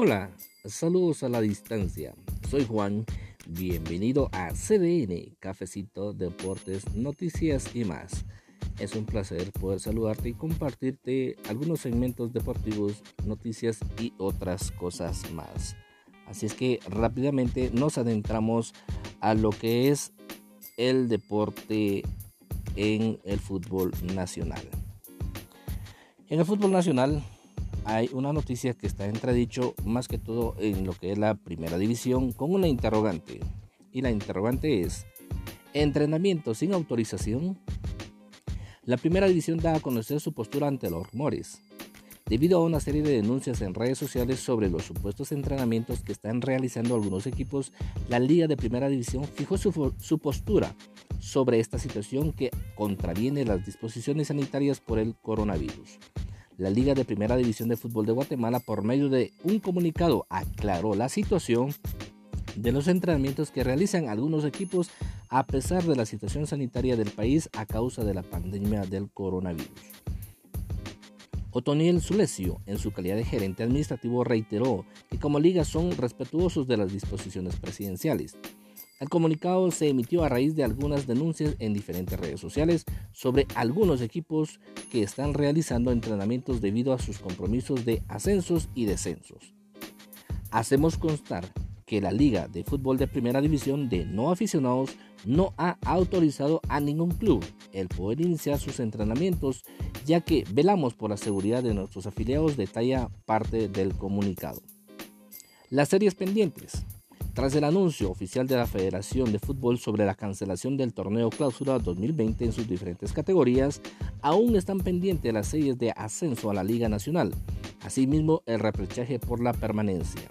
Hola, saludos a la distancia. Soy Juan. Bienvenido a CDN, Cafecito, Deportes, Noticias y más. Es un placer poder saludarte y compartirte algunos segmentos deportivos, noticias y otras cosas más. Así es que rápidamente nos adentramos a lo que es el deporte en el fútbol nacional. En el fútbol nacional hay una noticia que está entredicho más que todo en lo que es la primera división con una interrogante. Y la interrogante es, ¿entrenamiento sin autorización? La primera división da a conocer su postura ante los rumores, debido a una serie de denuncias en redes sociales sobre los supuestos entrenamientos que están realizando algunos equipos, la Liga de Primera División fijó su, su postura sobre esta situación que contraviene las disposiciones sanitarias por el coronavirus. La Liga de Primera División de Fútbol de Guatemala, por medio de un comunicado, aclaró la situación de los entrenamientos que realizan algunos equipos a pesar de la situación sanitaria del país a causa de la pandemia del coronavirus. Otoniel Zulesio, en su calidad de gerente administrativo, reiteró que como liga son respetuosos de las disposiciones presidenciales el comunicado se emitió a raíz de algunas denuncias en diferentes redes sociales sobre algunos equipos que están realizando entrenamientos debido a sus compromisos de ascensos y descensos. Hacemos constar que la Liga de Fútbol de Primera División de no aficionados no ha autorizado a ningún club el poder iniciar sus entrenamientos, ya que velamos por la seguridad de nuestros afiliados, detalla parte del comunicado. Las series pendientes. Tras el anuncio oficial de la Federación de Fútbol sobre la cancelación del torneo Clausura 2020 en sus diferentes categorías, aún están pendientes las series de ascenso a la Liga Nacional, asimismo el repechaje por la permanencia.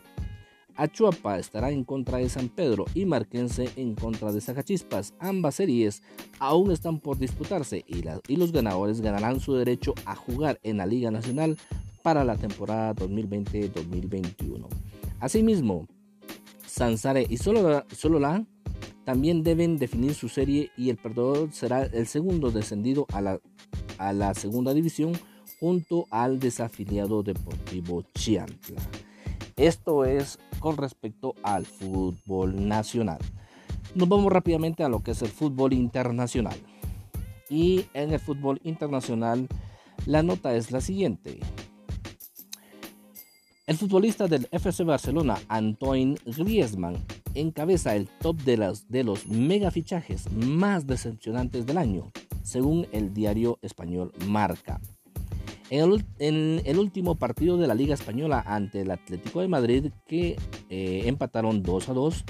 Achuapa estará en contra de San Pedro y Marquense en contra de Zacachispas. Ambas series aún están por disputarse y, y los ganadores ganarán su derecho a jugar en la Liga Nacional para la temporada 2020-2021. Asimismo, Sansare y Solola también deben definir su serie y el perdedor será el segundo descendido a la, a la segunda división junto al desafiliado Deportivo Chiantla. Esto es con respecto al fútbol nacional. Nos vamos rápidamente a lo que es el fútbol internacional. Y en el fútbol internacional la nota es la siguiente. El futbolista del FC Barcelona, Antoine Griezmann, encabeza el top de, las, de los mega fichajes más decepcionantes del año, según el diario español Marca. En el, último partido de la Liga Española ante el Atlético de Madrid, que eh, empataron 2 a 2,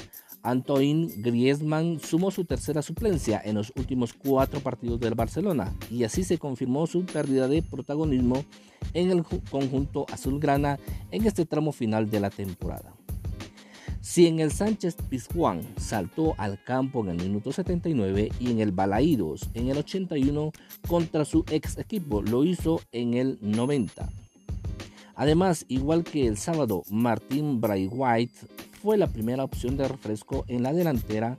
Antoine Griezmann sumó su tercera suplencia en los últimos cuatro partidos del Barcelona y así se confirmó su pérdida de protagonismo en el conjunto azulgrana en este tramo final de la temporada. Si en el Sánchez Pizjuán saltó al campo en el minuto 79 y en el Balaídos en el 81 contra su ex equipo lo hizo en el 90. Además, igual que el sábado, Martín Braithwaite fue la primera opción de refresco en la delantera.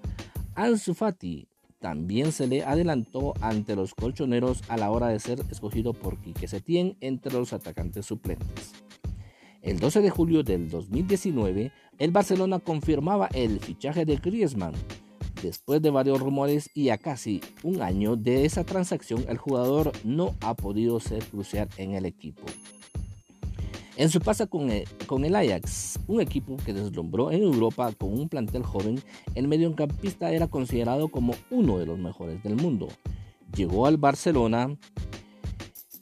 Ansu Fati también se le adelantó ante los colchoneros a la hora de ser escogido por Quique Setién entre los atacantes suplentes. El 12 de julio del 2019, el Barcelona confirmaba el fichaje de Griezmann. Después de varios rumores y a casi un año de esa transacción, el jugador no ha podido ser crucial en el equipo. En su el, con el Ajax, un equipo que deslumbró en Europa con un plantel joven, el mediocampista era considerado como uno de los mejores del mundo. Llegó al Barcelona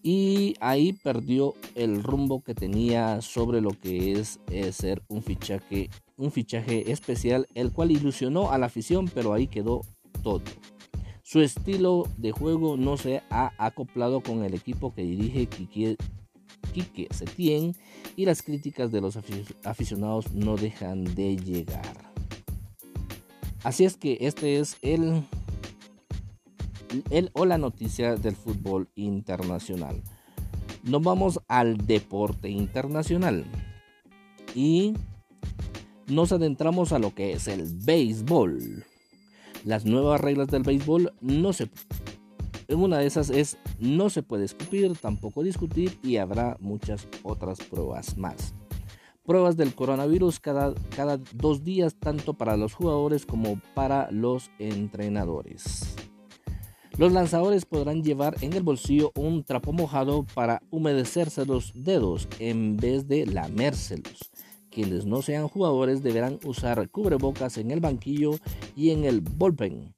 y ahí perdió el rumbo que tenía sobre lo que es, es eh, ser un fichaje, un fichaje especial, el cual ilusionó a la afición, pero ahí quedó todo. Su estilo de juego no se ha acoplado con el equipo que dirige Quique Setién y las críticas de los aficionados no dejan de llegar. Así es que este es el, el o la noticia del fútbol internacional. Nos vamos al deporte internacional y nos adentramos a lo que es el béisbol. Las nuevas reglas del béisbol no se una de esas es no se puede escupir, tampoco discutir y habrá muchas otras pruebas más. pruebas del coronavirus cada, cada dos días, tanto para los jugadores como para los entrenadores. Los lanzadores podrán llevar en el bolsillo un trapo mojado para humedecerse los dedos en vez de lamérselos. Quienes no sean jugadores deberán usar cubrebocas en el banquillo y en el bullpen.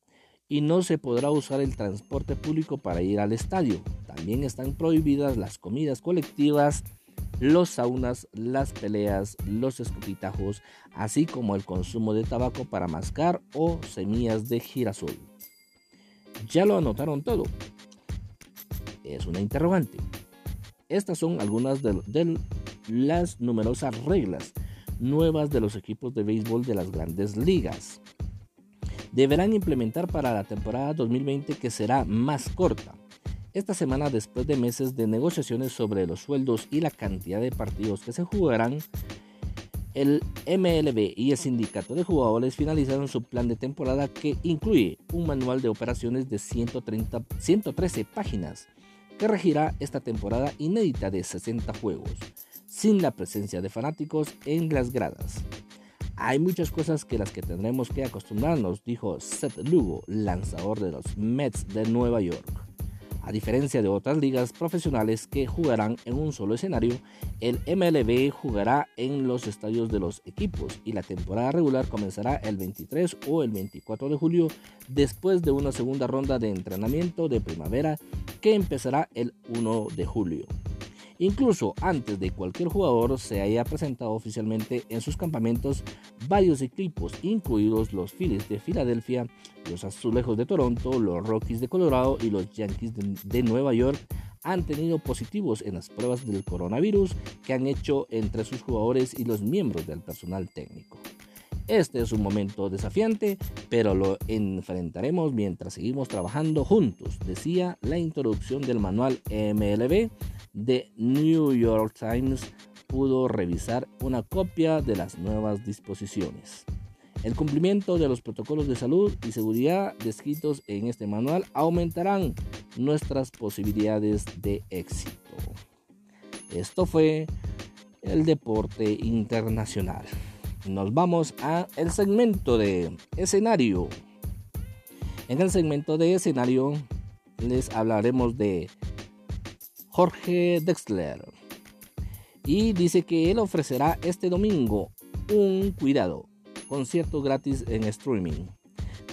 Y no se podrá usar el transporte público para ir al estadio. También están prohibidas las comidas colectivas, los saunas, las peleas, los escupitajos, así como el consumo de tabaco para mascar o semillas de girasol. ¿Ya lo anotaron todo? Es una interrogante. Estas son algunas de, las numerosas reglas nuevas de los equipos de béisbol de las grandes ligas. Deberán implementar para la temporada 2020 que será más corta. Esta semana, después de meses de negociaciones sobre los sueldos y la cantidad de partidos que se jugarán, el MLB y el sindicato de jugadores finalizaron su plan de temporada que incluye un manual de operaciones de 130, 113 páginas que regirá esta temporada inédita de 60 juegos, sin la presencia de fanáticos en las gradas. Hay muchas cosas que las que tendremos que acostumbrarnos, dijo Seth Lugo, lanzador de los Mets de Nueva York. A diferencia de otras ligas profesionales que jugarán en un solo escenario, el MLB jugará en los estadios de los equipos y la temporada regular comenzará el 23 o el 24 de julio después de una segunda ronda de entrenamiento de primavera que empezará el 1 de julio incluso antes de cualquier jugador se haya presentado oficialmente en sus campamentos, varios equipos, incluidos los Phillies de Filadelfia, los Azulejos de Toronto, los Rockies de Colorado y los Yankees de, Nueva York, han tenido positivos en las pruebas del coronavirus que han hecho entre sus jugadores y los miembros del personal técnico. Este es un momento desafiante, pero lo enfrentaremos mientras seguimos trabajando juntos, decía la introducción del manual MLB de New York Times pudo revisar una copia de las nuevas disposiciones. El cumplimiento de los protocolos de salud y seguridad descritos en este manual aumentarán nuestras posibilidades de éxito. Esto fue el deporte internacional. Nos vamos a el segmento de escenario. En el segmento de escenario les hablaremos de Jorge Dexler. Y dice que él ofrecerá este domingo un cuidado, concierto gratis en streaming.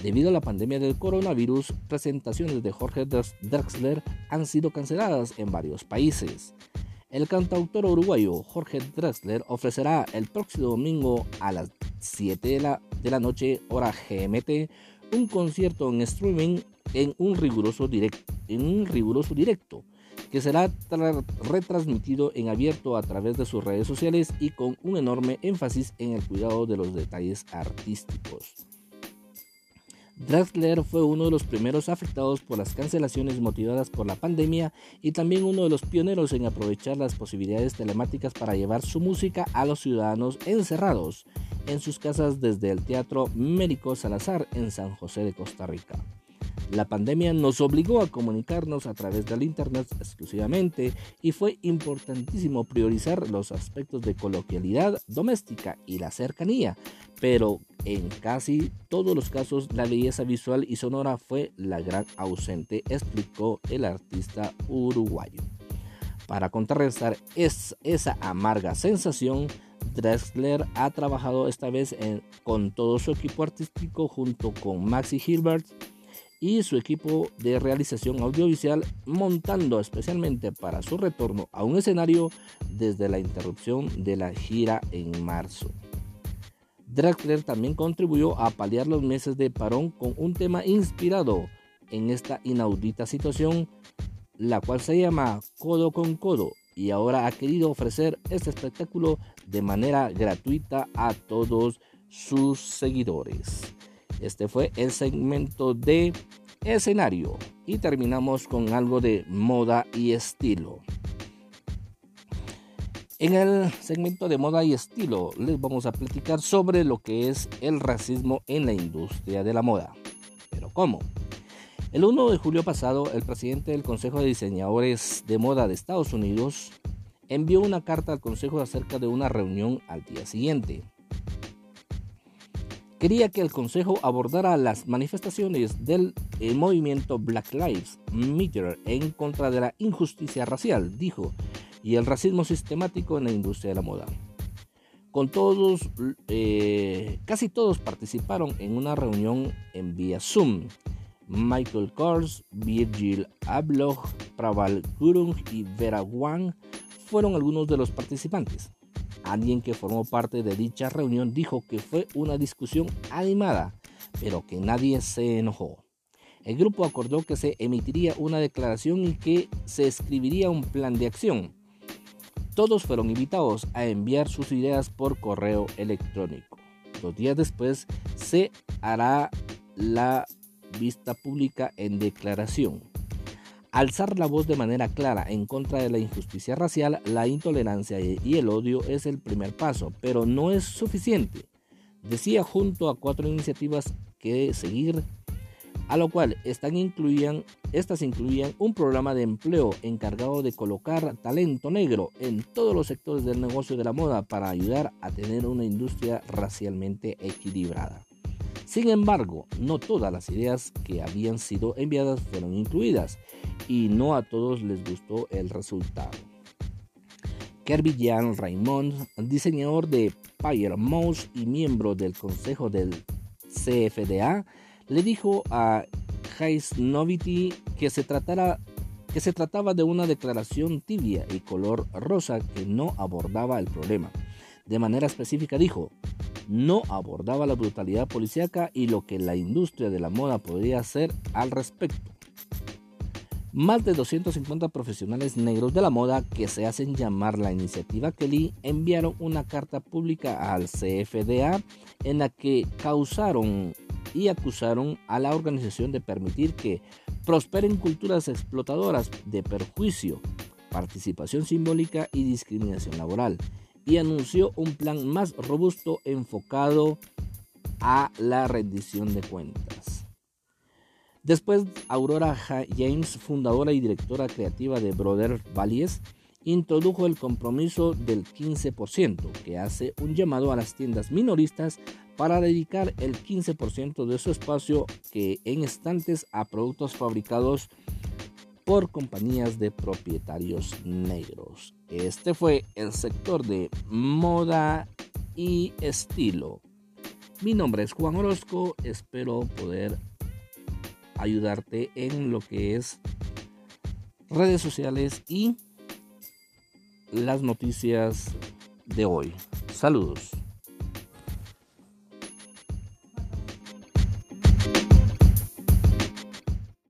Debido a la pandemia del coronavirus, presentaciones de Jorge Drexler han sido canceladas en varios países. El cantautor uruguayo Jorge Drexler ofrecerá el próximo domingo a las 7 de la, de la noche hora GMT un concierto en streaming en un riguroso, en un riguroso directo que será retransmitido en abierto a través de sus redes sociales y con un enorme énfasis en el cuidado de los detalles artísticos. Drexler fue uno de los primeros afectados por las cancelaciones motivadas por la pandemia y también uno de los pioneros en aprovechar las posibilidades telemáticas para llevar su música a los ciudadanos encerrados en sus casas desde el Teatro Médico Salazar en San José de Costa Rica. La pandemia nos obligó a comunicarnos a través del Internet exclusivamente y fue importantísimo priorizar los aspectos de coloquialidad doméstica y la cercanía, pero en casi todos los casos la belleza visual y sonora fue la gran ausente, explicó el artista uruguayo. Para contrarrestar esa amarga sensación, Drexler ha trabajado esta vez con todo su equipo artístico junto con Maxi Hilbert, y su equipo de realización audiovisual montando especialmente para su retorno a un escenario desde la interrupción de la gira en marzo. Drexler también contribuyó a paliar los meses de parón con un tema inspirado en esta inaudita situación, la cual se llama Codo con Codo, y ahora ha querido ofrecer este espectáculo de manera gratuita a todos sus seguidores. Este fue el segmento de escenario y terminamos con algo de moda y estilo. En el segmento de moda y estilo les vamos a platicar sobre lo que es el racismo en la industria de la moda. Pero ¿cómo? El 1 de julio pasado, el presidente del Consejo de Diseñadores de Moda de Estados Unidos envió una carta al Consejo acerca de una reunión al día siguiente. Quería que el Consejo abordara las manifestaciones del eh, movimiento Black Lives Matter en contra de la injusticia racial, dijo, y el racismo sistemático en la industria de la moda. Con todos, eh, casi todos participaron en una reunión en vía Zoom. Michael Kors, Virgil Abloh, Praval Gurung y Vera Wang fueron algunos de los participantes. Alguien que formó parte de dicha reunión dijo que fue una discusión animada, pero que nadie se enojó. El grupo acordó que se emitiría una declaración y que se escribiría un plan de acción. Todos fueron invitados a enviar sus ideas por correo electrónico. Dos días después se hará la vista pública en declaración. Alzar la voz de manera clara en contra de la injusticia racial, la intolerancia y el odio es el primer paso, pero no es suficiente. Decía junto a cuatro iniciativas que seguir, a lo cual están estas incluían un programa de empleo encargado de colocar talento negro en todos los sectores del negocio de la moda para ayudar a tener una industria racialmente equilibrada. Sin embargo, no todas las ideas que habían sido enviadas fueron incluidas y no a todos les gustó el resultado. Kirby Jan Raymond, diseñador de Fire Mouse y miembro del consejo del CFDA, le dijo a Hayes Novity que se, que se trataba de una declaración tibia y color rosa que no abordaba el problema. De manera específica dijo, no abordaba la brutalidad policíaca y lo que la industria de la moda podría hacer al respecto. Más de 250 profesionales negros de la moda que se hacen llamar la iniciativa Kelly enviaron una carta pública al CFDA en la que causaron y acusaron a la organización de permitir que prosperen culturas explotadoras de perjuicio, participación simbólica y discriminación laboral y anunció un plan más robusto enfocado a la rendición de cuentas. Después, Aurora James, fundadora y directora creativa de Brother Valles, introdujo el compromiso del 15%, que hace un llamado a las tiendas minoristas para dedicar el 15% de su espacio que en estantes a productos fabricados por compañías de propietarios negros. Este fue el sector de moda y estilo. Mi nombre es Juan Orozco, espero poder ayudarte en lo que es redes sociales y las noticias de hoy. Saludos.